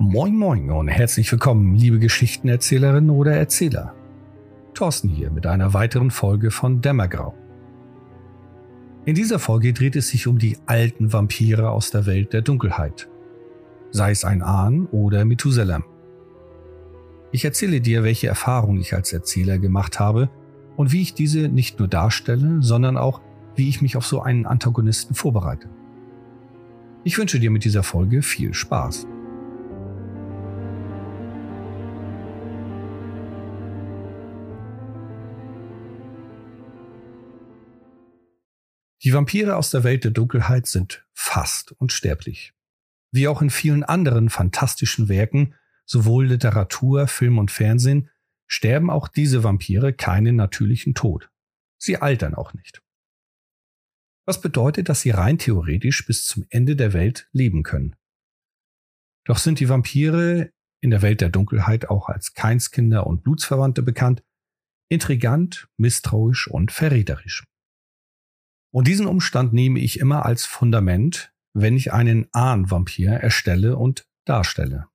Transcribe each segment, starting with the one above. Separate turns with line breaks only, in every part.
Moin Moin und herzlich willkommen, liebe Geschichtenerzählerinnen oder Erzähler. Thorsten hier mit einer weiteren Folge von Dämmergrau. In dieser Folge dreht es sich um die alten Vampire aus der Welt der Dunkelheit. Sei es ein Ahn oder Methuselam. Ich erzähle dir, welche Erfahrungen ich als Erzähler gemacht habe und wie ich diese nicht nur darstelle, sondern auch, wie ich mich auf so einen Antagonisten vorbereite. Ich wünsche dir mit dieser Folge viel Spaß. Die Vampire aus der Welt der Dunkelheit sind fast unsterblich. Wie auch in vielen anderen fantastischen Werken, sowohl Literatur, Film und Fernsehen, sterben auch diese Vampire keinen natürlichen Tod. Sie altern auch nicht. Was bedeutet, dass sie rein theoretisch bis zum Ende der Welt leben können. Doch sind die Vampire in der Welt der Dunkelheit auch als Keinskinder und Blutsverwandte bekannt, intrigant, misstrauisch und verräterisch. Und diesen Umstand nehme ich immer als Fundament, wenn ich einen Ahnvampir erstelle und darstelle.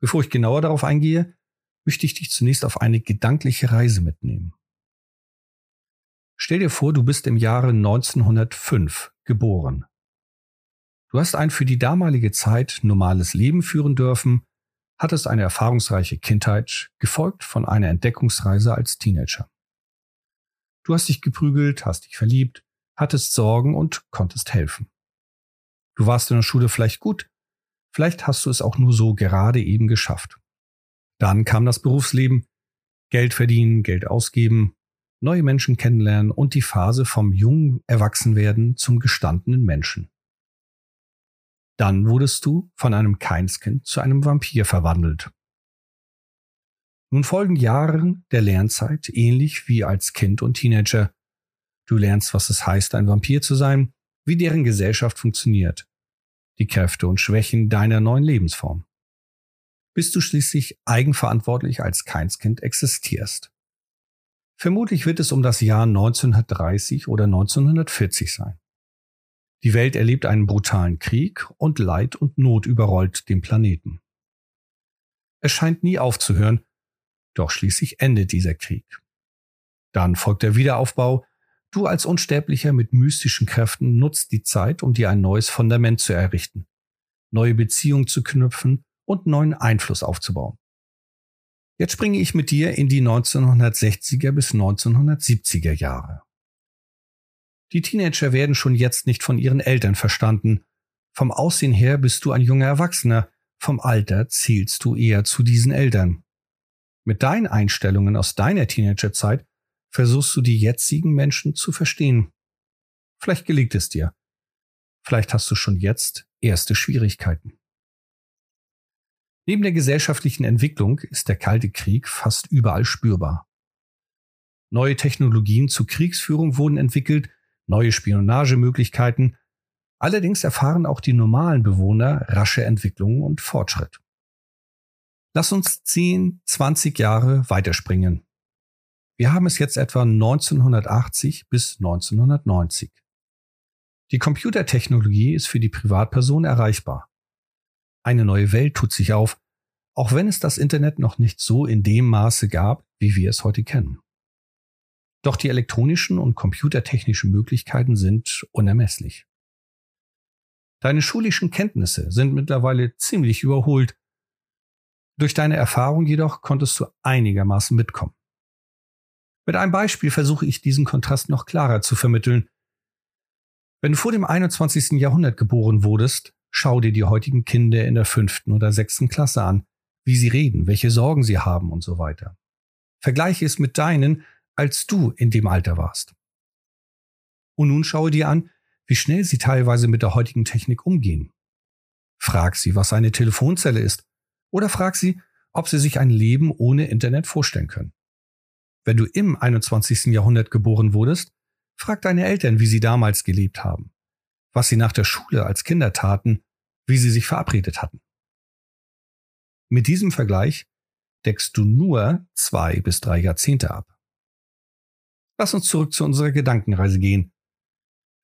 Bevor ich genauer darauf eingehe, möchte ich dich zunächst auf eine gedankliche Reise mitnehmen. Stell dir vor, du bist im Jahre 1905 geboren. Du hast ein für die damalige Zeit normales Leben führen dürfen, hattest eine erfahrungsreiche Kindheit, gefolgt von einer Entdeckungsreise als Teenager. Du hast dich geprügelt, hast dich verliebt, hattest Sorgen und konntest helfen. Du warst in der Schule vielleicht gut, vielleicht hast du es auch nur so gerade eben geschafft. Dann kam das Berufsleben, Geld verdienen, Geld ausgeben, neue Menschen kennenlernen und die Phase vom jungen Erwachsenwerden zum gestandenen Menschen. Dann wurdest du von einem Keinskind zu einem Vampir verwandelt. Nun folgen Jahre der Lernzeit, ähnlich wie als Kind und Teenager. Du lernst, was es heißt, ein Vampir zu sein, wie deren Gesellschaft funktioniert, die Kräfte und Schwächen deiner neuen Lebensform. Bis du schließlich eigenverantwortlich als Keinskind existierst. Vermutlich wird es um das Jahr 1930 oder 1940 sein. Die Welt erlebt einen brutalen Krieg und Leid und Not überrollt den Planeten. Es scheint nie aufzuhören, doch schließlich endet dieser Krieg. Dann folgt der Wiederaufbau. Du als Unsterblicher mit mystischen Kräften nutzt die Zeit, um dir ein neues Fundament zu errichten, neue Beziehungen zu knüpfen und neuen Einfluss aufzubauen. Jetzt springe ich mit dir in die 1960er bis 1970er Jahre. Die Teenager werden schon jetzt nicht von ihren Eltern verstanden. Vom Aussehen her bist du ein junger Erwachsener, vom Alter zählst du eher zu diesen Eltern. Mit deinen Einstellungen aus deiner Teenagerzeit versuchst du die jetzigen Menschen zu verstehen. Vielleicht gelingt es dir. Vielleicht hast du schon jetzt erste Schwierigkeiten. Neben der gesellschaftlichen Entwicklung ist der Kalte Krieg fast überall spürbar. Neue Technologien zur Kriegsführung wurden entwickelt, neue Spionagemöglichkeiten. Allerdings erfahren auch die normalen Bewohner rasche Entwicklungen und Fortschritt. Lass uns 10, 20 Jahre weiterspringen. Wir haben es jetzt etwa 1980 bis 1990. Die Computertechnologie ist für die Privatperson erreichbar. Eine neue Welt tut sich auf, auch wenn es das Internet noch nicht so in dem Maße gab, wie wir es heute kennen. Doch die elektronischen und computertechnischen Möglichkeiten sind unermesslich. Deine schulischen Kenntnisse sind mittlerweile ziemlich überholt durch deine Erfahrung jedoch konntest du einigermaßen mitkommen. Mit einem Beispiel versuche ich diesen Kontrast noch klarer zu vermitteln. Wenn du vor dem 21. Jahrhundert geboren wurdest, schau dir die heutigen Kinder in der fünften oder sechsten Klasse an, wie sie reden, welche Sorgen sie haben und so weiter. Vergleiche es mit deinen, als du in dem Alter warst. Und nun schaue dir an, wie schnell sie teilweise mit der heutigen Technik umgehen. Frag sie, was eine Telefonzelle ist oder frag sie, ob sie sich ein Leben ohne Internet vorstellen können. Wenn du im 21. Jahrhundert geboren wurdest, frag deine Eltern, wie sie damals gelebt haben, was sie nach der Schule als Kinder taten, wie sie sich verabredet hatten. Mit diesem Vergleich deckst du nur zwei bis drei Jahrzehnte ab. Lass uns zurück zu unserer Gedankenreise gehen.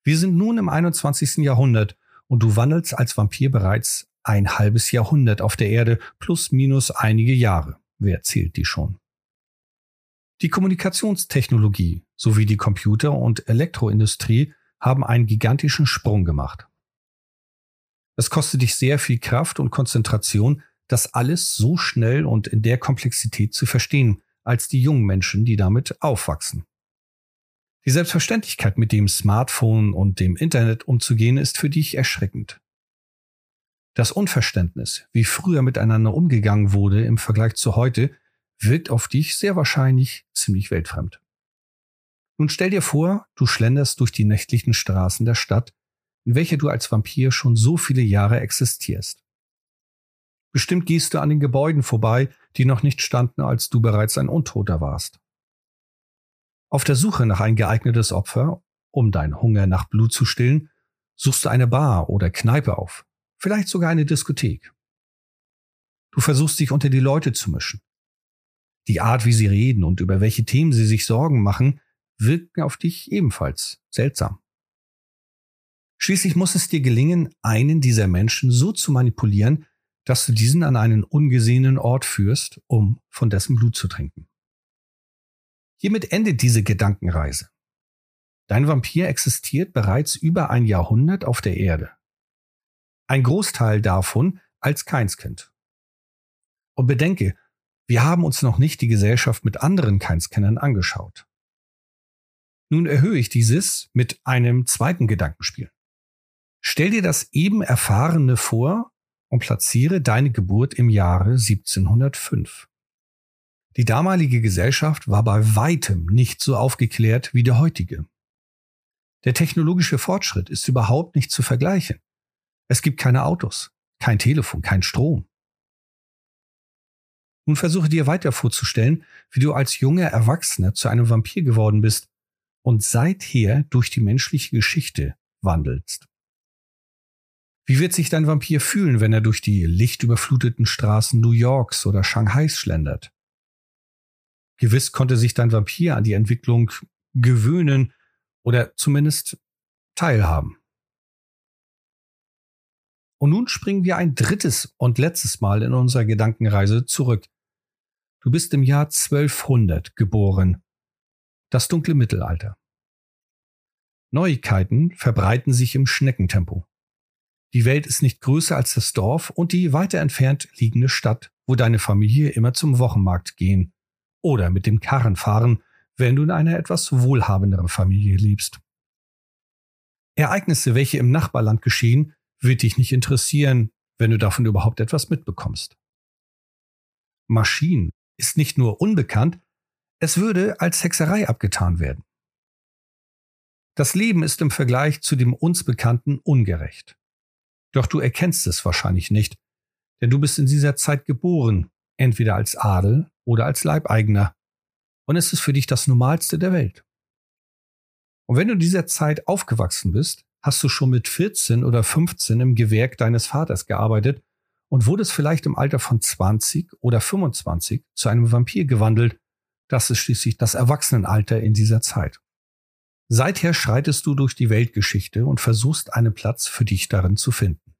Wir sind nun im 21. Jahrhundert und du wandelst als Vampir bereits ein halbes Jahrhundert auf der Erde, plus minus einige Jahre. Wer zählt die schon? Die Kommunikationstechnologie sowie die Computer- und Elektroindustrie haben einen gigantischen Sprung gemacht. Es kostet dich sehr viel Kraft und Konzentration, das alles so schnell und in der Komplexität zu verstehen, als die jungen Menschen, die damit aufwachsen. Die Selbstverständlichkeit, mit dem Smartphone und dem Internet umzugehen, ist für dich erschreckend. Das Unverständnis, wie früher miteinander umgegangen wurde im Vergleich zu heute, wirkt auf dich sehr wahrscheinlich ziemlich weltfremd. Nun stell dir vor, du schlenderst durch die nächtlichen Straßen der Stadt, in welcher du als Vampir schon so viele Jahre existierst. Bestimmt gehst du an den Gebäuden vorbei, die noch nicht standen, als du bereits ein Untoter warst. Auf der Suche nach ein geeignetes Opfer, um deinen Hunger nach Blut zu stillen, suchst du eine Bar oder Kneipe auf, vielleicht sogar eine Diskothek. Du versuchst dich unter die Leute zu mischen. Die Art, wie sie reden und über welche Themen sie sich Sorgen machen, wirken auf dich ebenfalls seltsam. Schließlich muss es dir gelingen, einen dieser Menschen so zu manipulieren, dass du diesen an einen ungesehenen Ort führst, um von dessen Blut zu trinken. Hiermit endet diese Gedankenreise. Dein Vampir existiert bereits über ein Jahrhundert auf der Erde. Ein Großteil davon als Keinskind. Und bedenke, wir haben uns noch nicht die Gesellschaft mit anderen Keinskennern angeschaut. Nun erhöhe ich dieses mit einem zweiten Gedankenspiel. Stell dir das eben Erfahrene vor und platziere deine Geburt im Jahre 1705. Die damalige Gesellschaft war bei weitem nicht so aufgeklärt wie der heutige. Der technologische Fortschritt ist überhaupt nicht zu vergleichen. Es gibt keine Autos, kein Telefon, kein Strom. Nun versuche dir weiter vorzustellen, wie du als junger Erwachsener zu einem Vampir geworden bist und seither durch die menschliche Geschichte wandelst. Wie wird sich dein Vampir fühlen, wenn er durch die lichtüberfluteten Straßen New Yorks oder Shanghais schlendert? Gewiss konnte sich dein Vampir an die Entwicklung gewöhnen oder zumindest teilhaben. Und nun springen wir ein drittes und letztes Mal in unserer Gedankenreise zurück. Du bist im Jahr 1200 geboren. Das dunkle Mittelalter. Neuigkeiten verbreiten sich im Schneckentempo. Die Welt ist nicht größer als das Dorf und die weiter entfernt liegende Stadt, wo deine Familie immer zum Wochenmarkt gehen oder mit dem Karren fahren, wenn du in einer etwas wohlhabenderen Familie lebst. Ereignisse, welche im Nachbarland geschehen, wird dich nicht interessieren, wenn du davon überhaupt etwas mitbekommst. Maschinen ist nicht nur unbekannt, es würde als Hexerei abgetan werden. Das Leben ist im Vergleich zu dem uns Bekannten ungerecht. Doch du erkennst es wahrscheinlich nicht, denn du bist in dieser Zeit geboren, entweder als Adel oder als Leibeigener. Und es ist für dich das Normalste der Welt. Und wenn du in dieser Zeit aufgewachsen bist, hast du schon mit 14 oder 15 im Gewerk deines Vaters gearbeitet und wurdest vielleicht im Alter von 20 oder 25 zu einem Vampir gewandelt. Das ist schließlich das Erwachsenenalter in dieser Zeit. Seither schreitest du durch die Weltgeschichte und versuchst einen Platz für dich darin zu finden.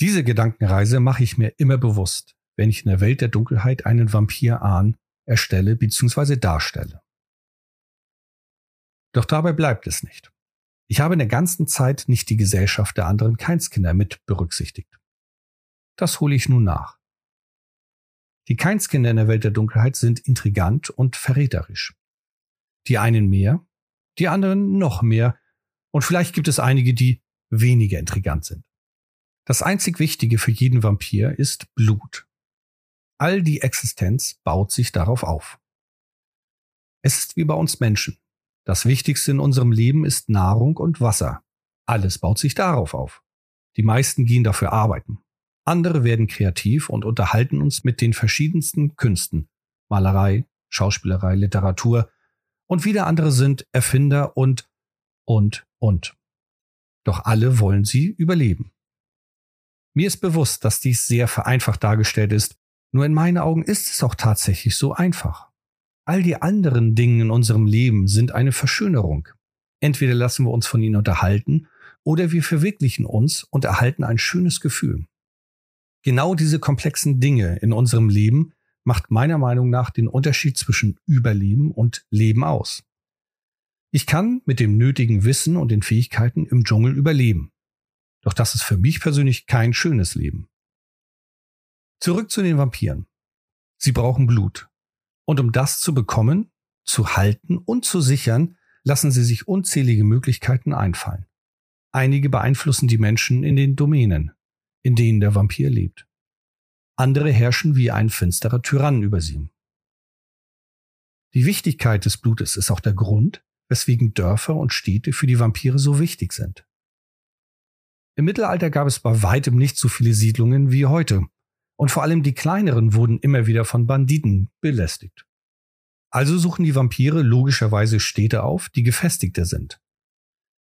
Diese Gedankenreise mache ich mir immer bewusst, wenn ich in der Welt der Dunkelheit einen Vampir ahn, erstelle bzw. darstelle. Doch dabei bleibt es nicht. Ich habe in der ganzen Zeit nicht die Gesellschaft der anderen Keinskinder mit berücksichtigt. Das hole ich nun nach. Die Keinskinder in der Welt der Dunkelheit sind intrigant und verräterisch. Die einen mehr, die anderen noch mehr und vielleicht gibt es einige, die weniger intrigant sind. Das einzig Wichtige für jeden Vampir ist Blut. All die Existenz baut sich darauf auf. Es ist wie bei uns Menschen. Das Wichtigste in unserem Leben ist Nahrung und Wasser. Alles baut sich darauf auf. Die meisten gehen dafür arbeiten. Andere werden kreativ und unterhalten uns mit den verschiedensten Künsten. Malerei, Schauspielerei, Literatur, und wieder andere sind Erfinder und, und, und. Doch alle wollen sie überleben. Mir ist bewusst, dass dies sehr vereinfacht dargestellt ist, nur in meinen Augen ist es auch tatsächlich so einfach. All die anderen Dinge in unserem Leben sind eine Verschönerung. Entweder lassen wir uns von ihnen unterhalten oder wir verwirklichen uns und erhalten ein schönes Gefühl. Genau diese komplexen Dinge in unserem Leben macht meiner Meinung nach den Unterschied zwischen Überleben und Leben aus. Ich kann mit dem nötigen Wissen und den Fähigkeiten im Dschungel überleben. Doch das ist für mich persönlich kein schönes Leben. Zurück zu den Vampiren. Sie brauchen Blut. Und um das zu bekommen, zu halten und zu sichern, lassen sie sich unzählige Möglichkeiten einfallen. Einige beeinflussen die Menschen in den Domänen, in denen der Vampir lebt. Andere herrschen wie ein finsterer Tyrann über sie. Die Wichtigkeit des Blutes ist auch der Grund, weswegen Dörfer und Städte für die Vampire so wichtig sind. Im Mittelalter gab es bei weitem nicht so viele Siedlungen wie heute, und vor allem die kleineren wurden immer wieder von Banditen belästigt. Also suchen die Vampire logischerweise Städte auf, die gefestigter sind.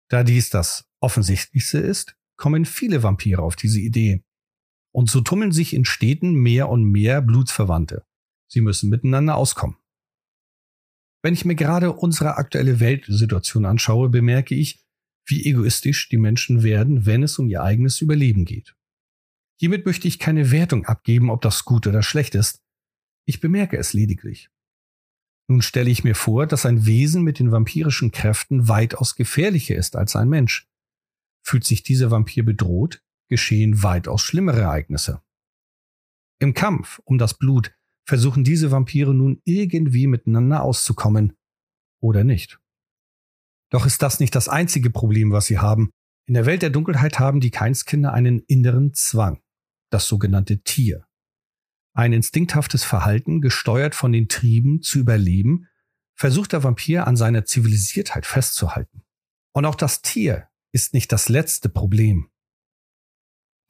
Da dies das offensichtlichste ist, kommen viele Vampire auf diese Idee. Und so tummeln sich in Städten mehr und mehr Blutsverwandte. Sie müssen miteinander auskommen. Wenn ich mir gerade unsere aktuelle Weltsituation anschaue, bemerke ich, wie egoistisch die Menschen werden, wenn es um ihr eigenes Überleben geht. Hiermit möchte ich keine Wertung abgeben, ob das gut oder schlecht ist. Ich bemerke es lediglich. Nun stelle ich mir vor, dass ein Wesen mit den vampirischen Kräften weitaus gefährlicher ist als ein Mensch. Fühlt sich dieser Vampir bedroht, geschehen weitaus schlimmere Ereignisse. Im Kampf um das Blut versuchen diese Vampire nun irgendwie miteinander auszukommen. Oder nicht. Doch ist das nicht das einzige Problem, was sie haben. In der Welt der Dunkelheit haben die Keinskinder einen inneren Zwang, das sogenannte Tier. Ein instinkthaftes Verhalten, gesteuert von den Trieben zu überleben, versucht der Vampir an seiner Zivilisiertheit festzuhalten. Und auch das Tier ist nicht das letzte Problem.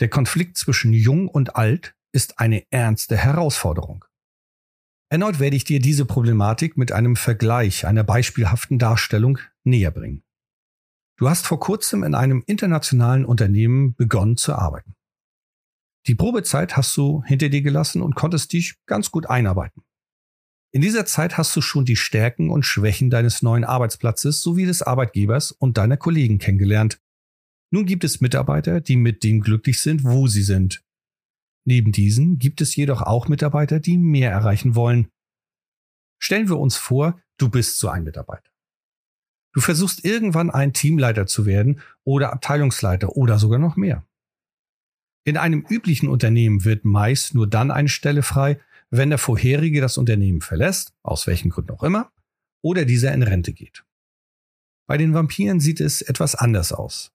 Der Konflikt zwischen Jung und Alt ist eine ernste Herausforderung. Erneut werde ich dir diese Problematik mit einem Vergleich, einer beispielhaften Darstellung näher bringen. Du hast vor kurzem in einem internationalen Unternehmen begonnen zu arbeiten. Die Probezeit hast du hinter dir gelassen und konntest dich ganz gut einarbeiten. In dieser Zeit hast du schon die Stärken und Schwächen deines neuen Arbeitsplatzes sowie des Arbeitgebers und deiner Kollegen kennengelernt. Nun gibt es Mitarbeiter, die mit dem glücklich sind, wo sie sind. Neben diesen gibt es jedoch auch Mitarbeiter, die mehr erreichen wollen. Stellen wir uns vor, du bist so ein Mitarbeiter. Du versuchst irgendwann ein Teamleiter zu werden oder Abteilungsleiter oder sogar noch mehr. In einem üblichen Unternehmen wird meist nur dann eine Stelle frei, wenn der vorherige das Unternehmen verlässt, aus welchen Gründen auch immer, oder dieser in Rente geht. Bei den Vampiren sieht es etwas anders aus.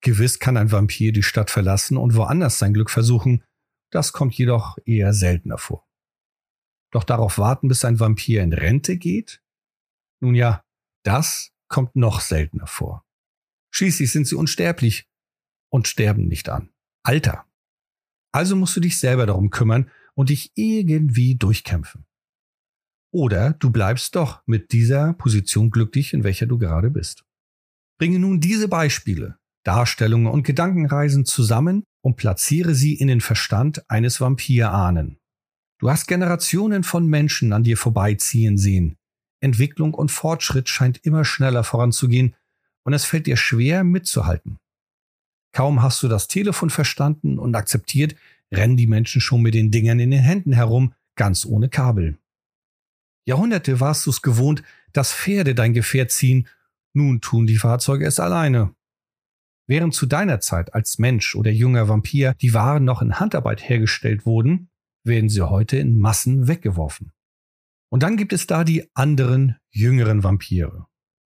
Gewiss kann ein Vampir die Stadt verlassen und woanders sein Glück versuchen, das kommt jedoch eher seltener vor. Doch darauf warten, bis ein Vampir in Rente geht? Nun ja, das kommt noch seltener vor. Schließlich sind sie unsterblich und sterben nicht an. Alter. Also musst du dich selber darum kümmern und dich irgendwie durchkämpfen. Oder du bleibst doch mit dieser Position glücklich, in welcher du gerade bist. Bringe nun diese Beispiele, Darstellungen und Gedankenreisen zusammen und platziere sie in den Verstand eines Vampirahnen. Du hast Generationen von Menschen an dir vorbeiziehen sehen. Entwicklung und Fortschritt scheint immer schneller voranzugehen und es fällt dir schwer mitzuhalten. Kaum hast du das Telefon verstanden und akzeptiert, rennen die Menschen schon mit den Dingern in den Händen herum, ganz ohne Kabel. Jahrhunderte warst du es gewohnt, dass Pferde dein Gefährt ziehen, nun tun die Fahrzeuge es alleine. Während zu deiner Zeit als Mensch oder junger Vampir die Waren noch in Handarbeit hergestellt wurden, werden sie heute in Massen weggeworfen. Und dann gibt es da die anderen, jüngeren Vampire.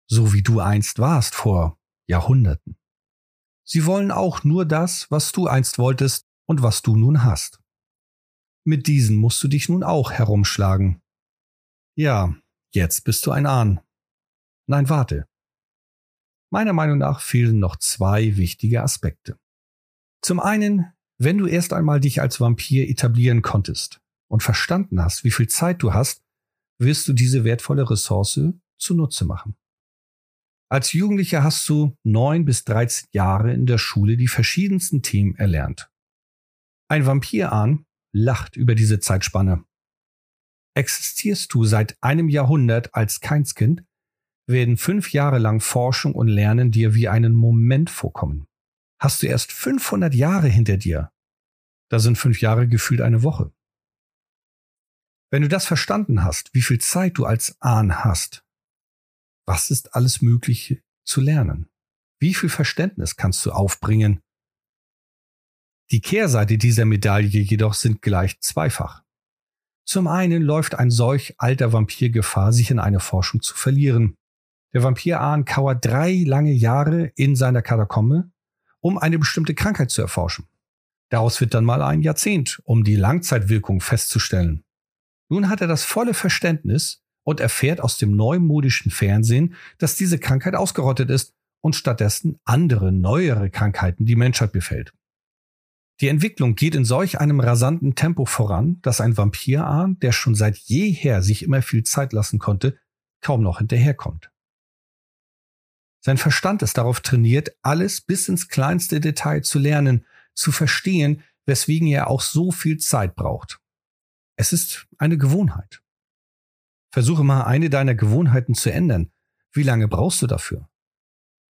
So wie du einst warst vor Jahrhunderten. Sie wollen auch nur das, was du einst wolltest und was du nun hast. Mit diesen musst du dich nun auch herumschlagen. Ja, jetzt bist du ein Ahn. Nein, warte. Meiner Meinung nach fehlen noch zwei wichtige Aspekte. Zum einen, wenn du erst einmal dich als Vampir etablieren konntest und verstanden hast, wie viel Zeit du hast, wirst du diese wertvolle Ressource zunutze machen. Als Jugendlicher hast du neun bis dreizehn Jahre in der Schule die verschiedensten Themen erlernt. Ein Vampirahn lacht über diese Zeitspanne. Existierst du seit einem Jahrhundert als Keinskind, werden fünf Jahre lang Forschung und Lernen dir wie einen Moment vorkommen. Hast du erst 500 Jahre hinter dir, Da sind fünf Jahre gefühlt eine Woche. Wenn du das verstanden hast, wie viel Zeit du als Ahn hast, was ist alles Mögliche zu lernen? Wie viel Verständnis kannst du aufbringen? Die Kehrseite dieser Medaille jedoch sind gleich zweifach. Zum einen läuft ein solch alter Vampir Gefahr, sich in eine Forschung zu verlieren. Der Vampir Ahn kauert drei lange Jahre in seiner Katakombe, um eine bestimmte Krankheit zu erforschen. Daraus wird dann mal ein Jahrzehnt, um die Langzeitwirkung festzustellen. Nun hat er das volle Verständnis und erfährt aus dem neumodischen Fernsehen, dass diese Krankheit ausgerottet ist und stattdessen andere, neuere Krankheiten die Menschheit befällt. Die Entwicklung geht in solch einem rasanten Tempo voran, dass ein Vampirahn, der schon seit jeher sich immer viel Zeit lassen konnte, kaum noch hinterherkommt. Sein Verstand ist darauf trainiert, alles bis ins kleinste Detail zu lernen, zu verstehen, weswegen er auch so viel Zeit braucht. Es ist eine Gewohnheit. Versuche mal eine deiner Gewohnheiten zu ändern. Wie lange brauchst du dafür?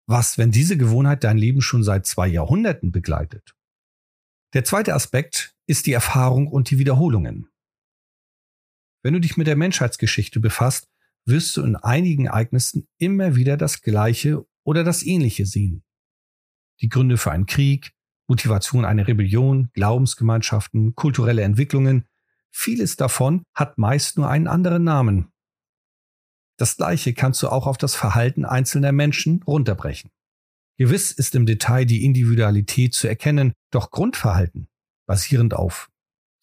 Was, wenn diese Gewohnheit dein Leben schon seit zwei Jahrhunderten begleitet? Der zweite Aspekt ist die Erfahrung und die Wiederholungen. Wenn du dich mit der Menschheitsgeschichte befasst, wirst du in einigen Ereignissen immer wieder das Gleiche oder das Ähnliche sehen. Die Gründe für einen Krieg, Motivation einer Rebellion, Glaubensgemeinschaften, kulturelle Entwicklungen, vieles davon hat meist nur einen anderen Namen. Das Gleiche kannst du auch auf das Verhalten einzelner Menschen runterbrechen. Gewiss ist im Detail die Individualität zu erkennen, doch Grundverhalten, basierend auf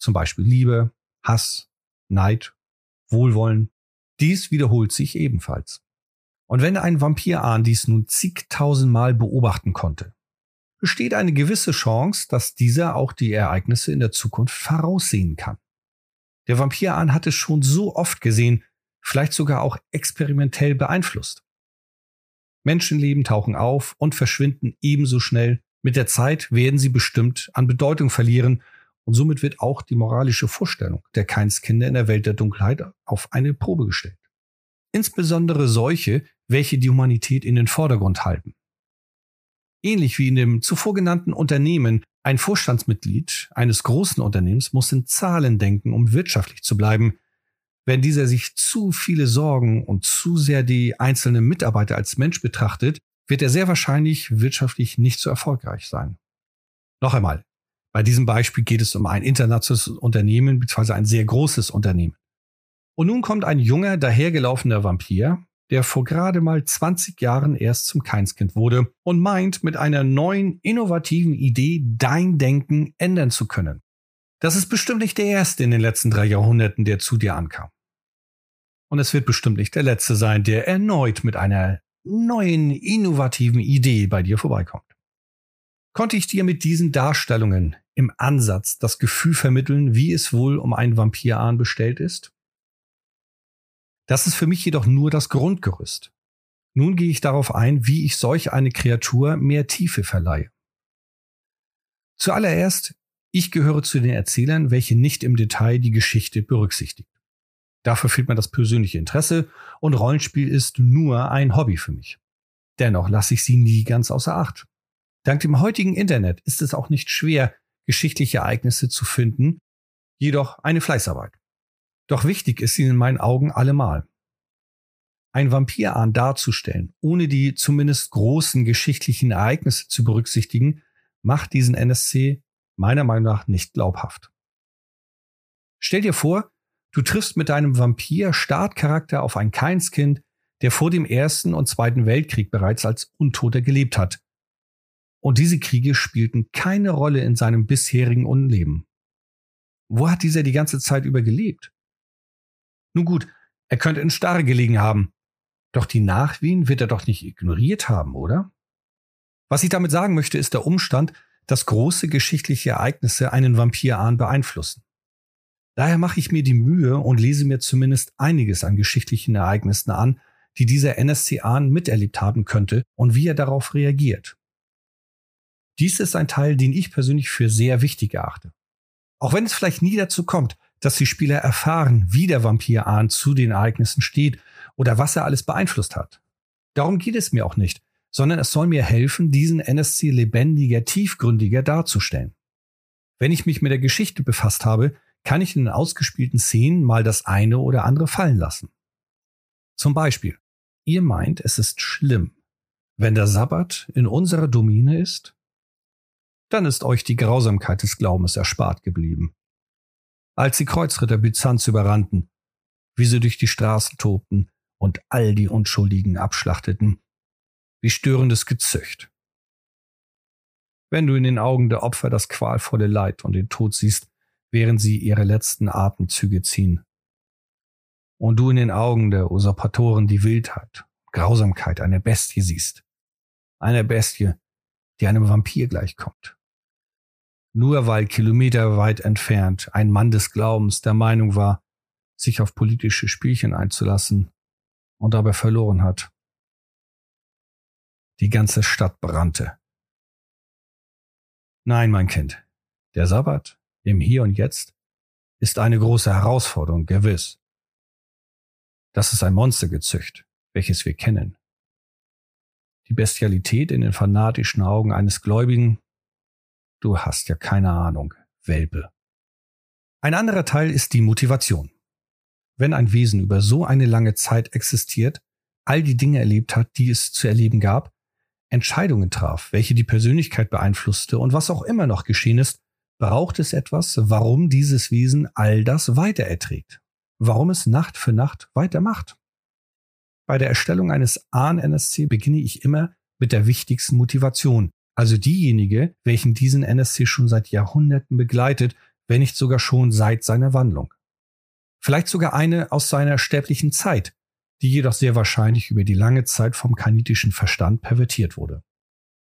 zum Beispiel Liebe, Hass, Neid, Wohlwollen, dies wiederholt sich ebenfalls. Und wenn ein Vampirahn dies nun zigtausendmal beobachten konnte, besteht eine gewisse Chance, dass dieser auch die Ereignisse in der Zukunft voraussehen kann. Der Vampirahn hat es schon so oft gesehen, vielleicht sogar auch experimentell beeinflusst. Menschenleben tauchen auf und verschwinden ebenso schnell. Mit der Zeit werden sie bestimmt an Bedeutung verlieren und somit wird auch die moralische Vorstellung der Keinskinder in der Welt der Dunkelheit auf eine Probe gestellt. Insbesondere solche, welche die Humanität in den Vordergrund halten. Ähnlich wie in dem zuvor genannten Unternehmen, ein Vorstandsmitglied eines großen Unternehmens muss in Zahlen denken, um wirtschaftlich zu bleiben. Wenn dieser sich zu viele Sorgen und zu sehr die einzelnen Mitarbeiter als Mensch betrachtet, wird er sehr wahrscheinlich wirtschaftlich nicht so erfolgreich sein. Noch einmal, bei diesem Beispiel geht es um ein internationales Unternehmen bzw. ein sehr großes Unternehmen. Und nun kommt ein junger, dahergelaufener Vampir, der vor gerade mal 20 Jahren erst zum Keinskind wurde und meint, mit einer neuen, innovativen Idee dein Denken ändern zu können. Das ist bestimmt nicht der erste in den letzten drei Jahrhunderten, der zu dir ankam. Und es wird bestimmt nicht der letzte sein, der erneut mit einer neuen, innovativen Idee bei dir vorbeikommt. Konnte ich dir mit diesen Darstellungen im Ansatz das Gefühl vermitteln, wie es wohl um einen Vampirahn bestellt ist? Das ist für mich jedoch nur das Grundgerüst. Nun gehe ich darauf ein, wie ich solch eine Kreatur mehr Tiefe verleihe. Zuallererst ich gehöre zu den Erzählern, welche nicht im Detail die Geschichte berücksichtigt. Dafür fehlt mir das persönliche Interesse und Rollenspiel ist nur ein Hobby für mich. Dennoch lasse ich sie nie ganz außer Acht. Dank dem heutigen Internet ist es auch nicht schwer, geschichtliche Ereignisse zu finden, jedoch eine Fleißarbeit. Doch wichtig ist sie in meinen Augen allemal. Ein Vampirahn darzustellen, ohne die zumindest großen geschichtlichen Ereignisse zu berücksichtigen, macht diesen NSC meiner Meinung nach nicht glaubhaft. Stell dir vor, du triffst mit deinem Vampir-Startcharakter auf ein Keinskind, der vor dem Ersten und Zweiten Weltkrieg bereits als Untoter gelebt hat. Und diese Kriege spielten keine Rolle in seinem bisherigen Unleben. Wo hat dieser die ganze Zeit über gelebt? Nun gut, er könnte in Starre gelegen haben. Doch die Nachwehen wird er doch nicht ignoriert haben, oder? Was ich damit sagen möchte, ist der Umstand, dass große geschichtliche Ereignisse einen Vampirahn beeinflussen. Daher mache ich mir die Mühe und lese mir zumindest einiges an geschichtlichen Ereignissen an, die dieser NSC-Ahn miterlebt haben könnte und wie er darauf reagiert. Dies ist ein Teil, den ich persönlich für sehr wichtig erachte. Auch wenn es vielleicht nie dazu kommt, dass die Spieler erfahren, wie der Vampirahn zu den Ereignissen steht oder was er alles beeinflusst hat. Darum geht es mir auch nicht, sondern es soll mir helfen, diesen NSC lebendiger, tiefgründiger darzustellen. Wenn ich mich mit der Geschichte befasst habe, kann ich in den ausgespielten Szenen mal das eine oder andere fallen lassen. Zum Beispiel, ihr meint, es ist schlimm, wenn der Sabbat in unserer Domäne ist? Dann ist euch die Grausamkeit des Glaubens erspart geblieben. Als die Kreuzritter Byzanz überrannten, wie sie durch die Straßen tobten und all die Unschuldigen abschlachteten, wie störendes Gezücht. Wenn du in den Augen der Opfer das qualvolle Leid und den Tod siehst, während sie ihre letzten Atemzüge ziehen. Und du in den Augen der Usurpatoren die Wildheit, Grausamkeit einer Bestie siehst. Eine Bestie, die einem Vampir gleichkommt. Nur weil kilometerweit entfernt ein Mann des Glaubens der Meinung war, sich auf politische Spielchen einzulassen und dabei verloren hat. Die ganze Stadt brannte. Nein, mein Kind, der Sabbat im Hier und Jetzt ist eine große Herausforderung, gewiss. Das ist ein Monstergezücht, welches wir kennen. Die Bestialität in den fanatischen Augen eines Gläubigen, du hast ja keine Ahnung, Welpe. Ein anderer Teil ist die Motivation. Wenn ein Wesen über so eine lange Zeit existiert, all die Dinge erlebt hat, die es zu erleben gab, Entscheidungen traf, welche die Persönlichkeit beeinflusste und was auch immer noch geschehen ist, braucht es etwas, warum dieses Wesen all das weiter erträgt, warum es Nacht für Nacht weitermacht. Bei der Erstellung eines Ahn-NSC beginne ich immer mit der wichtigsten Motivation, also diejenige, welchen diesen NSC schon seit Jahrhunderten begleitet, wenn nicht sogar schon seit seiner Wandlung. Vielleicht sogar eine aus seiner sterblichen Zeit, die jedoch sehr wahrscheinlich über die lange Zeit vom kanitischen Verstand pervertiert wurde.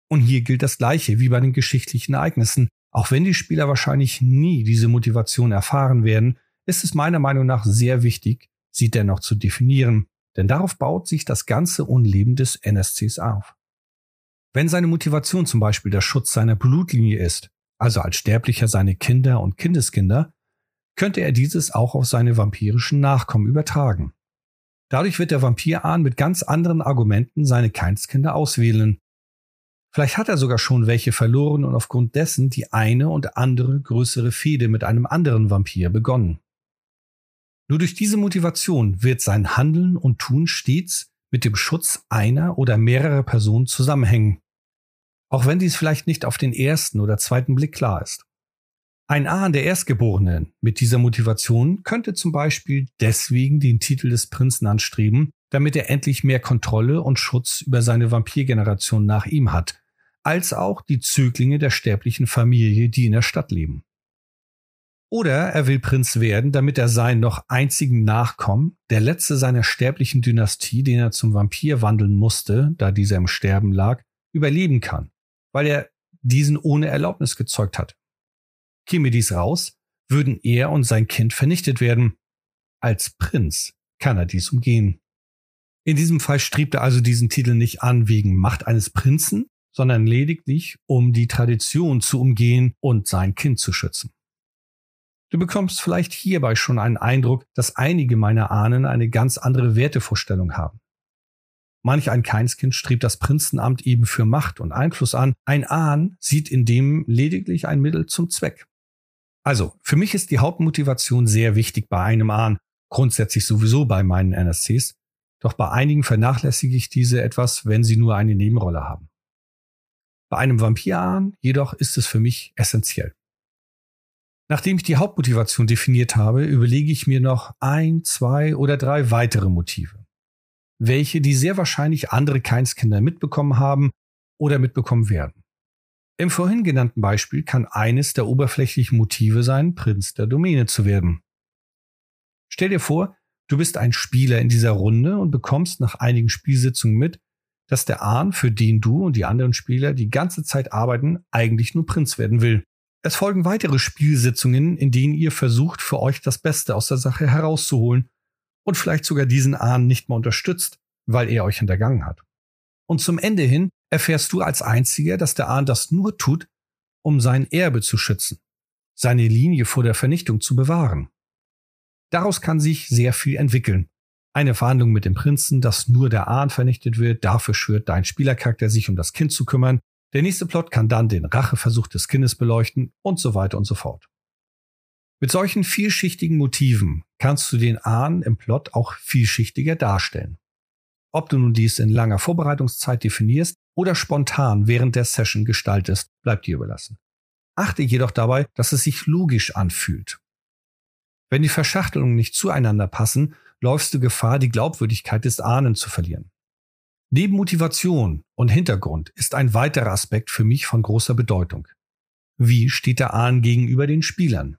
Und hier gilt das Gleiche wie bei den geschichtlichen Ereignissen, auch wenn die Spieler wahrscheinlich nie diese Motivation erfahren werden, ist es meiner Meinung nach sehr wichtig, sie dennoch zu definieren, denn darauf baut sich das ganze Unleben des NSCs auf. Wenn seine Motivation zum Beispiel der Schutz seiner Blutlinie ist, also als Sterblicher seine Kinder und Kindeskinder, könnte er dieses auch auf seine vampirischen Nachkommen übertragen. Dadurch wird der Vampir Ahn mit ganz anderen Argumenten seine Keinskinder auswählen, Vielleicht hat er sogar schon welche verloren und aufgrund dessen die eine und andere größere Fehde mit einem anderen Vampir begonnen. Nur durch diese Motivation wird sein Handeln und Tun stets mit dem Schutz einer oder mehrerer Personen zusammenhängen, auch wenn dies vielleicht nicht auf den ersten oder zweiten Blick klar ist. Ein Ahn der Erstgeborenen mit dieser Motivation könnte zum Beispiel deswegen den Titel des Prinzen anstreben, damit er endlich mehr Kontrolle und Schutz über seine Vampirgeneration nach ihm hat, als auch die Zöglinge der sterblichen Familie, die in der Stadt leben. Oder er will Prinz werden, damit er seinen noch einzigen Nachkommen, der letzte seiner sterblichen Dynastie, den er zum Vampir wandeln musste, da dieser im Sterben lag, überleben kann, weil er diesen ohne Erlaubnis gezeugt hat. Käme dies raus, würden er und sein Kind vernichtet werden. Als Prinz kann er dies umgehen. In diesem Fall strebt er also diesen Titel nicht an wegen Macht eines Prinzen, sondern lediglich, um die Tradition zu umgehen und sein Kind zu schützen. Du bekommst vielleicht hierbei schon einen Eindruck, dass einige meiner Ahnen eine ganz andere Wertevorstellung haben. Manch ein Keinskind strebt das Prinzenamt eben für Macht und Einfluss an, ein Ahn sieht in dem lediglich ein Mittel zum Zweck. Also, für mich ist die Hauptmotivation sehr wichtig bei einem Ahn, grundsätzlich sowieso bei meinen NSCs, doch bei einigen vernachlässige ich diese etwas, wenn sie nur eine Nebenrolle haben. Bei einem Vampirahn jedoch ist es für mich essentiell. Nachdem ich die Hauptmotivation definiert habe, überlege ich mir noch ein, zwei oder drei weitere Motive. Welche, die sehr wahrscheinlich andere Keinskinder mitbekommen haben oder mitbekommen werden. Im vorhin genannten Beispiel kann eines der oberflächlichen Motive sein, Prinz der Domäne zu werden. Stell dir vor, du bist ein Spieler in dieser Runde und bekommst nach einigen Spielsitzungen mit, dass der Ahn, für den du und die anderen Spieler die ganze Zeit arbeiten, eigentlich nur Prinz werden will. Es folgen weitere Spielsitzungen, in denen ihr versucht, für euch das Beste aus der Sache herauszuholen und vielleicht sogar diesen Ahn nicht mehr unterstützt, weil er euch hintergangen hat. Und zum Ende hin erfährst du als Einziger, dass der Ahn das nur tut, um sein Erbe zu schützen, seine Linie vor der Vernichtung zu bewahren. Daraus kann sich sehr viel entwickeln. Eine Verhandlung mit dem Prinzen, dass nur der Ahn vernichtet wird, dafür schwört dein Spielercharakter sich um das Kind zu kümmern. Der nächste Plot kann dann den Racheversuch des Kindes beleuchten und so weiter und so fort. Mit solchen vielschichtigen Motiven kannst du den Ahn im Plot auch vielschichtiger darstellen. Ob du nun dies in langer Vorbereitungszeit definierst oder spontan während der Session gestaltest, bleibt dir überlassen. Achte jedoch dabei, dass es sich logisch anfühlt. Wenn die Verschachtelungen nicht zueinander passen, läufst du Gefahr, die Glaubwürdigkeit des Ahnen zu verlieren. Neben Motivation und Hintergrund ist ein weiterer Aspekt für mich von großer Bedeutung. Wie steht der Ahn gegenüber den Spielern?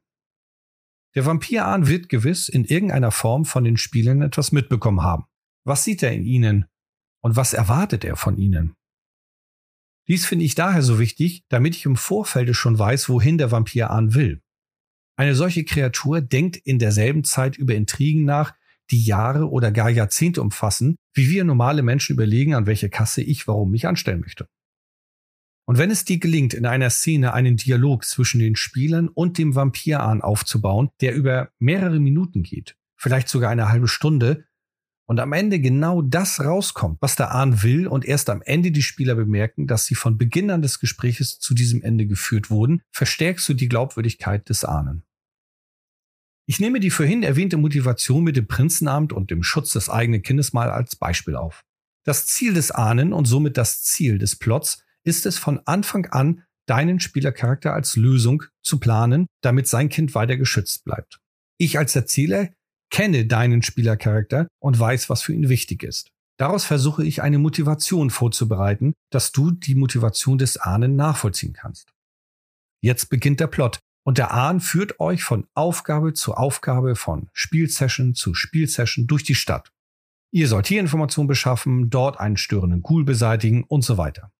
Der Vampir-Ahn wird gewiss in irgendeiner Form von den Spielern etwas mitbekommen haben. Was sieht er in ihnen? Und was erwartet er von ihnen? Dies finde ich daher so wichtig, damit ich im Vorfelde schon weiß, wohin der Vampir Ahn will. Eine solche Kreatur denkt in derselben Zeit über Intrigen nach, die Jahre oder gar Jahrzehnte umfassen, wie wir normale Menschen überlegen, an welche Kasse ich warum mich anstellen möchte. Und wenn es dir gelingt, in einer Szene einen Dialog zwischen den Spielern und dem Vampir-Ahn aufzubauen, der über mehrere Minuten geht, vielleicht sogar eine halbe Stunde, und am Ende genau das rauskommt, was der Ahn will und erst am Ende die Spieler bemerken, dass sie von Beginn an des Gespräches zu diesem Ende geführt wurden, verstärkst du die Glaubwürdigkeit des Ahnen. Ich nehme die vorhin erwähnte Motivation mit dem Prinzenamt und dem Schutz des eigenen Kindes mal als Beispiel auf. Das Ziel des Ahnen und somit das Ziel des Plots ist es von Anfang an, deinen Spielercharakter als Lösung zu planen, damit sein Kind weiter geschützt bleibt. Ich als Erzähler kenne deinen Spielercharakter und weiß, was für ihn wichtig ist. Daraus versuche ich eine Motivation vorzubereiten, dass du die Motivation des Ahnen nachvollziehen kannst. Jetzt beginnt der Plot und der Ahn führt euch von Aufgabe zu Aufgabe, von Spielsession zu Spielsession durch die Stadt. Ihr sollt hier Informationen beschaffen, dort einen störenden Ghoul beseitigen und so weiter.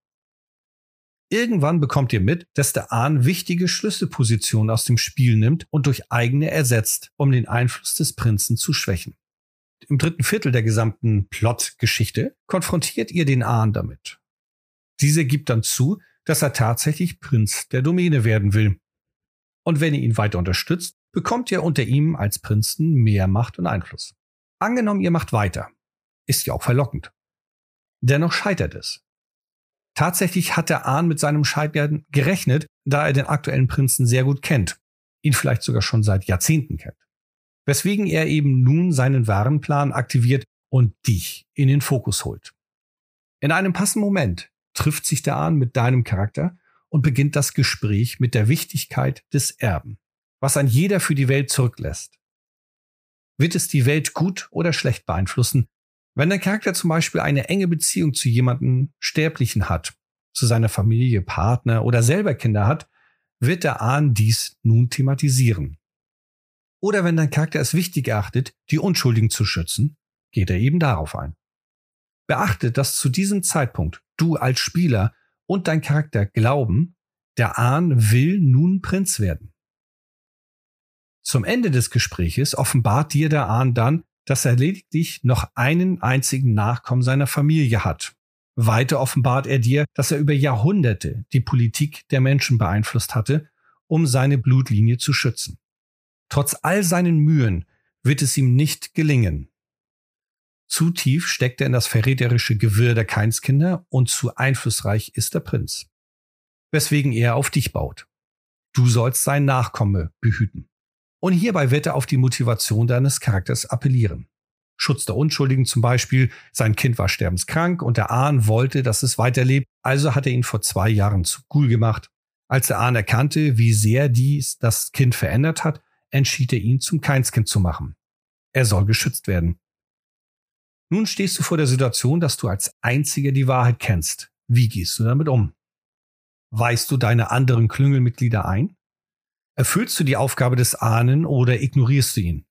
Irgendwann bekommt ihr mit, dass der Ahn wichtige Schlüsselpositionen aus dem Spiel nimmt und durch eigene ersetzt, um den Einfluss des Prinzen zu schwächen. Im dritten Viertel der gesamten Plot-Geschichte konfrontiert ihr den Ahn damit. Dieser gibt dann zu, dass er tatsächlich Prinz der Domäne werden will. Und wenn ihr ihn weiter unterstützt, bekommt ihr unter ihm als Prinzen mehr Macht und Einfluss. Angenommen, ihr macht weiter. Ist ja auch verlockend. Dennoch scheitert es. Tatsächlich hat der Ahn mit seinem Scheitern gerechnet, da er den aktuellen Prinzen sehr gut kennt, ihn vielleicht sogar schon seit Jahrzehnten kennt. Weswegen er eben nun seinen wahren Plan aktiviert und dich in den Fokus holt. In einem passenden Moment trifft sich der Ahn mit deinem Charakter und beginnt das Gespräch mit der Wichtigkeit des Erben, was ein jeder für die Welt zurücklässt. Wird es die Welt gut oder schlecht beeinflussen, wenn der Charakter zum Beispiel eine enge Beziehung zu jemandem Sterblichen hat, zu seiner Familie, Partner oder selber Kinder hat, wird der Ahn dies nun thematisieren. Oder wenn dein Charakter es wichtig erachtet, die Unschuldigen zu schützen, geht er eben darauf ein. Beachte, dass zu diesem Zeitpunkt du als Spieler und dein Charakter glauben, der Ahn will nun Prinz werden. Zum Ende des Gespräches offenbart dir der Ahn dann, dass er lediglich noch einen einzigen Nachkommen seiner Familie hat. Weiter offenbart er dir, dass er über Jahrhunderte die Politik der Menschen beeinflusst hatte, um seine Blutlinie zu schützen. Trotz all seinen Mühen wird es ihm nicht gelingen. Zu tief steckt er in das verräterische Gewirr der Keinskinder und zu einflussreich ist der Prinz. Weswegen er auf dich baut. Du sollst sein Nachkomme behüten. Und hierbei wird er auf die Motivation deines Charakters appellieren. Schutz der Unschuldigen zum Beispiel, sein Kind war sterbenskrank und der Ahn wollte, dass es weiterlebt, also hat er ihn vor zwei Jahren zu Ghoul gemacht. Als der Ahn erkannte, wie sehr dies das Kind verändert hat, entschied er ihn zum Keinskind zu machen. Er soll geschützt werden. Nun stehst du vor der Situation, dass du als Einziger die Wahrheit kennst. Wie gehst du damit um? Weißt du deine anderen Klüngelmitglieder ein? Erfüllst du die Aufgabe des Ahnen oder ignorierst du ihn?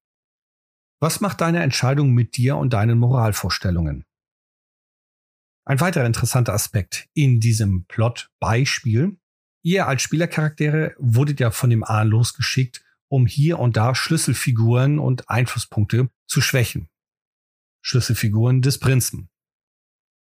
Was macht deine Entscheidung mit dir und deinen Moralvorstellungen? Ein weiterer interessanter Aspekt in diesem Plot-Beispiel. Ihr als Spielercharaktere wurdet ja von dem Ahn losgeschickt, um hier und da Schlüsselfiguren und Einflusspunkte zu schwächen. Schlüsselfiguren des Prinzen.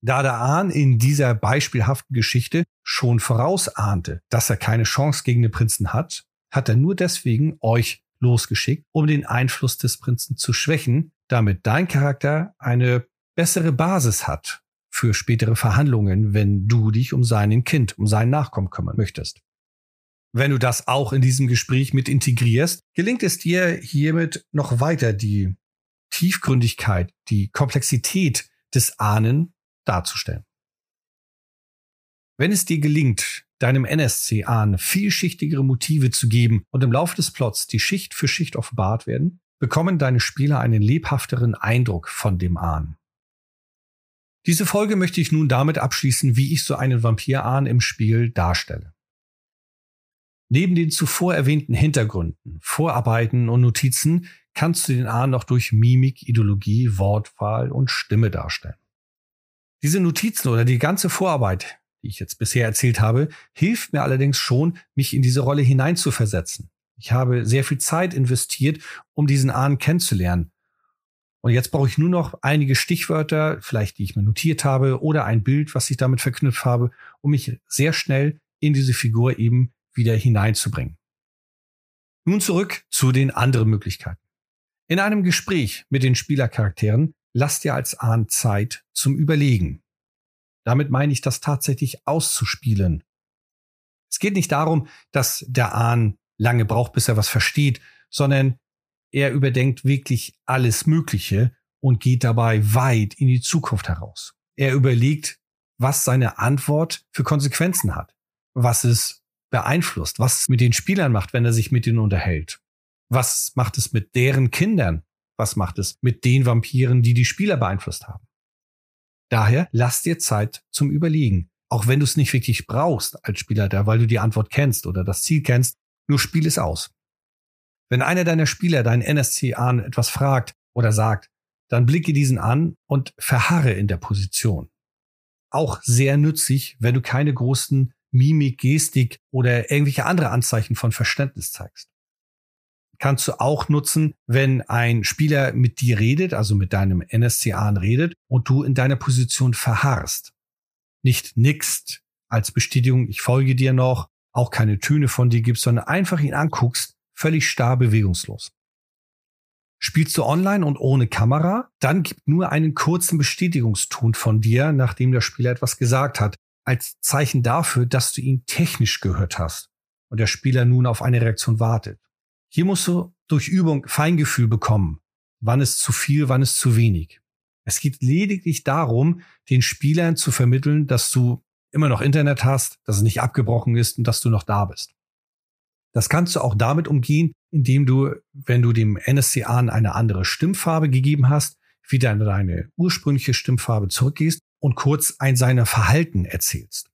Da der Ahn in dieser beispielhaften Geschichte schon vorausahnte, dass er keine Chance gegen den Prinzen hat, hat er nur deswegen euch losgeschickt, um den Einfluss des Prinzen zu schwächen, damit dein Charakter eine bessere Basis hat für spätere Verhandlungen, wenn du dich um seinen Kind, um seinen Nachkommen kümmern möchtest. Wenn du das auch in diesem Gespräch mit integrierst, gelingt es dir hiermit noch weiter die Tiefgründigkeit, die Komplexität des Ahnen darzustellen. Wenn es dir gelingt, deinem NSC-Ahnen vielschichtigere Motive zu geben und im Laufe des Plots die Schicht für Schicht offenbart werden, bekommen deine Spieler einen lebhafteren Eindruck von dem Ahnen. Diese Folge möchte ich nun damit abschließen, wie ich so einen Vampir-Ahn im Spiel darstelle. Neben den zuvor erwähnten Hintergründen, Vorarbeiten und Notizen kannst du den Ahn noch durch Mimik, Ideologie, Wortwahl und Stimme darstellen. Diese Notizen oder die ganze Vorarbeit, die ich jetzt bisher erzählt habe, hilft mir allerdings schon, mich in diese Rolle hineinzuversetzen. Ich habe sehr viel Zeit investiert, um diesen Ahn kennenzulernen. Und jetzt brauche ich nur noch einige Stichwörter, vielleicht die ich mir notiert habe, oder ein Bild, was ich damit verknüpft habe, um mich sehr schnell in diese Figur eben wieder hineinzubringen. Nun zurück zu den anderen Möglichkeiten. In einem Gespräch mit den Spielercharakteren lasst ihr als Ahn Zeit zum Überlegen. Damit meine ich das tatsächlich auszuspielen. Es geht nicht darum, dass der Ahn lange braucht, bis er was versteht, sondern er überdenkt wirklich alles Mögliche und geht dabei weit in die Zukunft heraus. Er überlegt, was seine Antwort für Konsequenzen hat, was es beeinflusst, was es mit den Spielern macht, wenn er sich mit ihnen unterhält. Was macht es mit deren Kindern? Was macht es mit den Vampiren, die die Spieler beeinflusst haben? Daher lass dir Zeit zum Überlegen. Auch wenn du es nicht wirklich brauchst als Spieler da, weil du die Antwort kennst oder das Ziel kennst, nur spiel es aus. Wenn einer deiner Spieler deinen NSC an etwas fragt oder sagt, dann blicke diesen an und verharre in der Position. Auch sehr nützlich, wenn du keine großen Mimik, Gestik oder irgendwelche andere Anzeichen von Verständnis zeigst kannst du auch nutzen, wenn ein Spieler mit dir redet, also mit deinem NSCA redet und du in deiner Position verharrst. Nicht nickst als Bestätigung, ich folge dir noch, auch keine Töne von dir gibst, sondern einfach ihn anguckst, völlig starr bewegungslos. Spielst du online und ohne Kamera, dann gib nur einen kurzen Bestätigungston von dir, nachdem der Spieler etwas gesagt hat, als Zeichen dafür, dass du ihn technisch gehört hast und der Spieler nun auf eine Reaktion wartet. Hier musst du durch Übung Feingefühl bekommen. Wann ist zu viel, wann ist zu wenig. Es geht lediglich darum, den Spielern zu vermitteln, dass du immer noch Internet hast, dass es nicht abgebrochen ist und dass du noch da bist. Das kannst du auch damit umgehen, indem du, wenn du dem NSCA eine andere Stimmfarbe gegeben hast, wieder in deine ursprüngliche Stimmfarbe zurückgehst und kurz ein seiner Verhalten erzählst.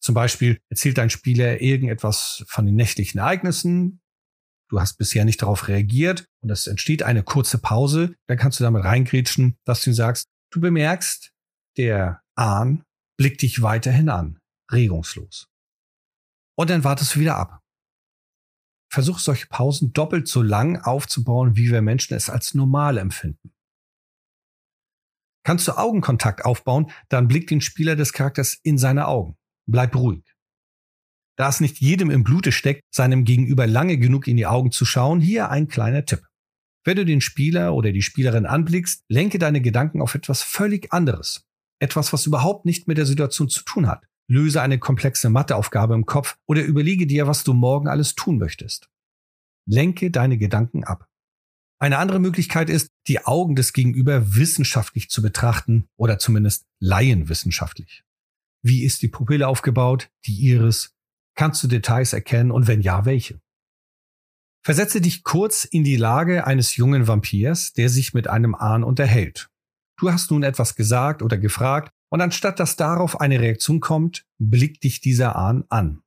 Zum Beispiel erzählt dein Spieler irgendetwas von den nächtlichen Ereignissen, du hast bisher nicht darauf reagiert und es entsteht eine kurze Pause, dann kannst du damit reingrätschen, dass du sagst, du bemerkst, der Ahn blickt dich weiterhin an, regungslos. Und dann wartest du wieder ab. Versuch solche Pausen doppelt so lang aufzubauen, wie wir Menschen es als normal empfinden. Kannst du Augenkontakt aufbauen, dann blickt den Spieler des Charakters in seine Augen. Bleib ruhig. Da es nicht jedem im Blute steckt, seinem Gegenüber lange genug in die Augen zu schauen, hier ein kleiner Tipp. Wenn du den Spieler oder die Spielerin anblickst, lenke deine Gedanken auf etwas völlig anderes. Etwas, was überhaupt nicht mit der Situation zu tun hat. Löse eine komplexe Matheaufgabe im Kopf oder überlege dir, was du morgen alles tun möchtest. Lenke deine Gedanken ab. Eine andere Möglichkeit ist, die Augen des Gegenüber wissenschaftlich zu betrachten oder zumindest laienwissenschaftlich. Wie ist die Pupille aufgebaut, die Iris, Kannst du Details erkennen und wenn ja, welche? Versetze dich kurz in die Lage eines jungen Vampirs, der sich mit einem Ahn unterhält. Du hast nun etwas gesagt oder gefragt und anstatt dass darauf eine Reaktion kommt, blickt dich dieser Ahn an.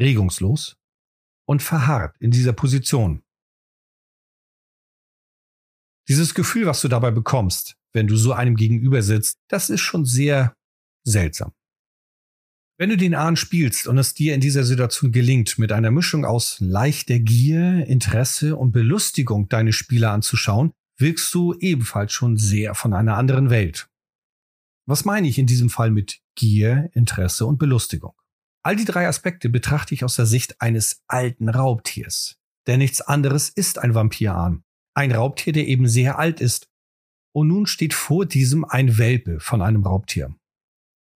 Regungslos und verharrt in dieser Position. Dieses Gefühl, was du dabei bekommst, wenn du so einem gegenüber sitzt, das ist schon sehr seltsam. Wenn du den Ahn spielst und es dir in dieser Situation gelingt, mit einer Mischung aus leichter Gier, Interesse und Belustigung deine Spieler anzuschauen, wirkst du ebenfalls schon sehr von einer anderen Welt. Was meine ich in diesem Fall mit Gier, Interesse und Belustigung? All die drei Aspekte betrachte ich aus der Sicht eines alten Raubtiers. Denn nichts anderes ist ein Vampirahn. Ein Raubtier, der eben sehr alt ist. Und nun steht vor diesem ein Welpe von einem Raubtier.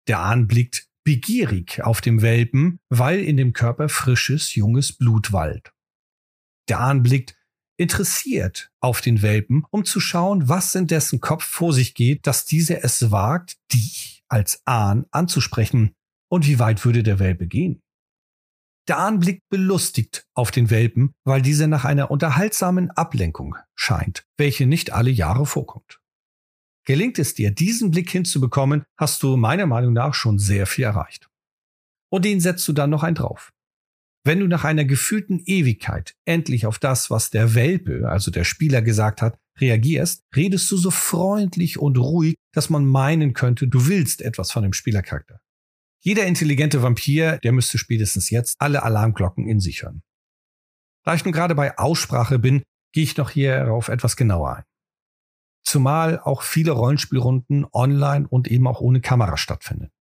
Der Ahn blickt begierig auf dem Welpen, weil in dem Körper frisches, junges Blut wallt. Der Ahn blickt interessiert auf den Welpen, um zu schauen, was in dessen Kopf vor sich geht, dass dieser es wagt, dich als Ahn anzusprechen. Und wie weit würde der Welpe gehen? Der Ahn blickt belustigt auf den Welpen, weil dieser nach einer unterhaltsamen Ablenkung scheint, welche nicht alle Jahre vorkommt. Gelingt es dir, diesen Blick hinzubekommen, hast du meiner Meinung nach schon sehr viel erreicht. Und den setzt du dann noch ein drauf. Wenn du nach einer gefühlten Ewigkeit endlich auf das, was der Welpe, also der Spieler gesagt hat, reagierst, redest du so freundlich und ruhig, dass man meinen könnte, du willst etwas von dem Spielercharakter. Jeder intelligente Vampir, der müsste spätestens jetzt alle Alarmglocken in sich hören. Da ich nun gerade bei Aussprache bin, gehe ich noch hier auf etwas genauer ein. Zumal auch viele Rollenspielrunden online und eben auch ohne Kamera stattfinden.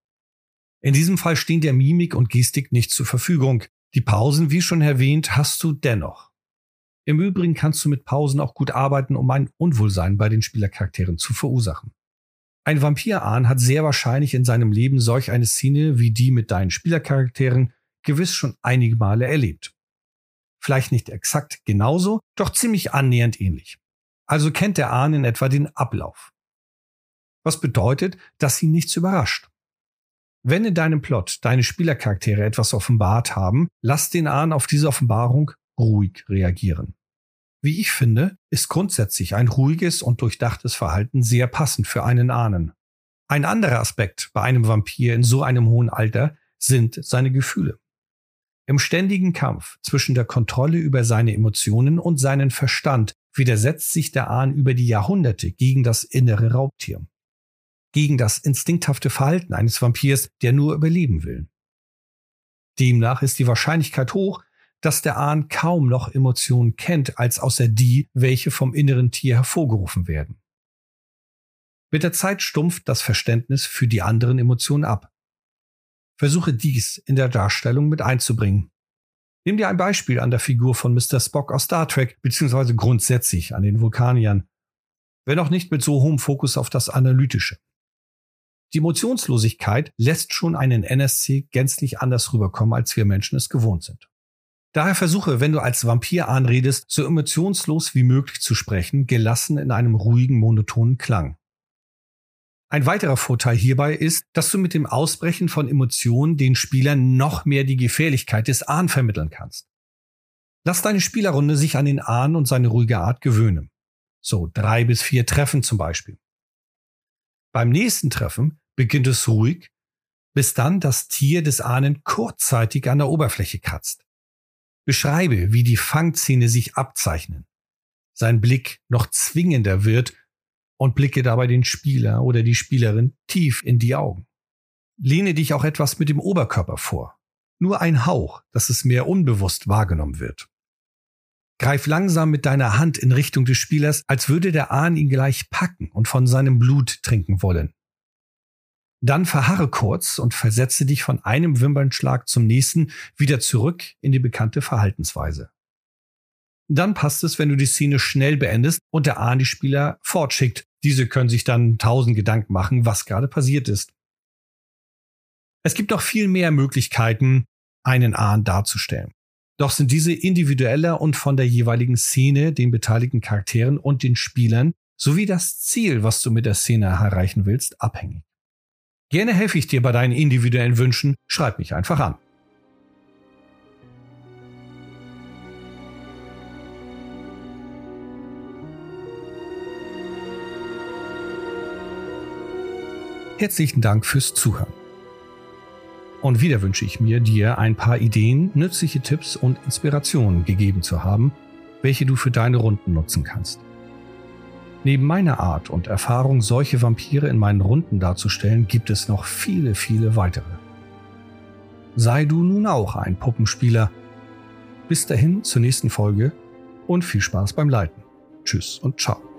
In diesem Fall stehen der Mimik und Gestik nicht zur Verfügung, die Pausen, wie schon erwähnt, hast du dennoch. Im Übrigen kannst du mit Pausen auch gut arbeiten, um ein Unwohlsein bei den Spielercharakteren zu verursachen. Ein Vampir-Ahn hat sehr wahrscheinlich in seinem Leben solch eine Szene wie die mit deinen Spielercharakteren gewiss schon einige Male erlebt. Vielleicht nicht exakt genauso, doch ziemlich annähernd ähnlich. Also kennt der Ahn in etwa den Ablauf. Was bedeutet, dass ihn nichts überrascht. Wenn in deinem Plot deine Spielercharaktere etwas offenbart haben, lass den Ahn auf diese Offenbarung ruhig reagieren. Wie ich finde, ist grundsätzlich ein ruhiges und durchdachtes Verhalten sehr passend für einen Ahnen. Ein anderer Aspekt bei einem Vampir in so einem hohen Alter sind seine Gefühle. Im ständigen Kampf zwischen der Kontrolle über seine Emotionen und seinen Verstand widersetzt sich der Ahn über die Jahrhunderte gegen das innere Raubtier gegen das instinkthafte Verhalten eines Vampirs, der nur überleben will. Demnach ist die Wahrscheinlichkeit hoch, dass der Ahn kaum noch Emotionen kennt, als außer die, welche vom inneren Tier hervorgerufen werden. Mit der Zeit stumpft das Verständnis für die anderen Emotionen ab. Versuche dies in der Darstellung mit einzubringen. Nimm dir ein Beispiel an der Figur von Mr. Spock aus Star Trek, beziehungsweise grundsätzlich an den Vulkaniern. Wenn auch nicht mit so hohem Fokus auf das Analytische. Die Emotionslosigkeit lässt schon einen NSC gänzlich anders rüberkommen, als wir Menschen es gewohnt sind. Daher versuche, wenn du als Vampir anredest, so emotionslos wie möglich zu sprechen, gelassen in einem ruhigen, monotonen Klang. Ein weiterer Vorteil hierbei ist, dass du mit dem Ausbrechen von Emotionen den Spielern noch mehr die Gefährlichkeit des Ahn vermitteln kannst. Lass deine Spielerrunde sich an den Ahn und seine ruhige Art gewöhnen. So drei bis vier Treffen zum Beispiel. Beim nächsten Treffen beginnt es ruhig, bis dann das Tier des Ahnen kurzzeitig an der Oberfläche kratzt. Beschreibe, wie die Fangzähne sich abzeichnen. Sein Blick noch zwingender wird und blicke dabei den Spieler oder die Spielerin tief in die Augen. Lehne dich auch etwas mit dem Oberkörper vor. Nur ein Hauch, dass es mehr unbewusst wahrgenommen wird. Greif langsam mit deiner Hand in Richtung des Spielers, als würde der Ahn ihn gleich packen und von seinem Blut trinken wollen. Dann verharre kurz und versetze dich von einem Wimpernschlag zum nächsten wieder zurück in die bekannte Verhaltensweise. Dann passt es, wenn du die Szene schnell beendest und der Ahn die Spieler fortschickt. Diese können sich dann tausend Gedanken machen, was gerade passiert ist. Es gibt noch viel mehr Möglichkeiten, einen Ahn darzustellen. Doch sind diese individueller und von der jeweiligen Szene, den beteiligten Charakteren und den Spielern sowie das Ziel, was du mit der Szene erreichen willst, abhängig. Gerne helfe ich dir bei deinen individuellen Wünschen, schreib mich einfach an. Herzlichen Dank fürs Zuhören. Und wieder wünsche ich mir, dir ein paar Ideen, nützliche Tipps und Inspirationen gegeben zu haben, welche du für deine Runden nutzen kannst. Neben meiner Art und Erfahrung, solche Vampire in meinen Runden darzustellen, gibt es noch viele, viele weitere. Sei du nun auch ein Puppenspieler. Bis dahin zur nächsten Folge und viel Spaß beim Leiten. Tschüss und ciao.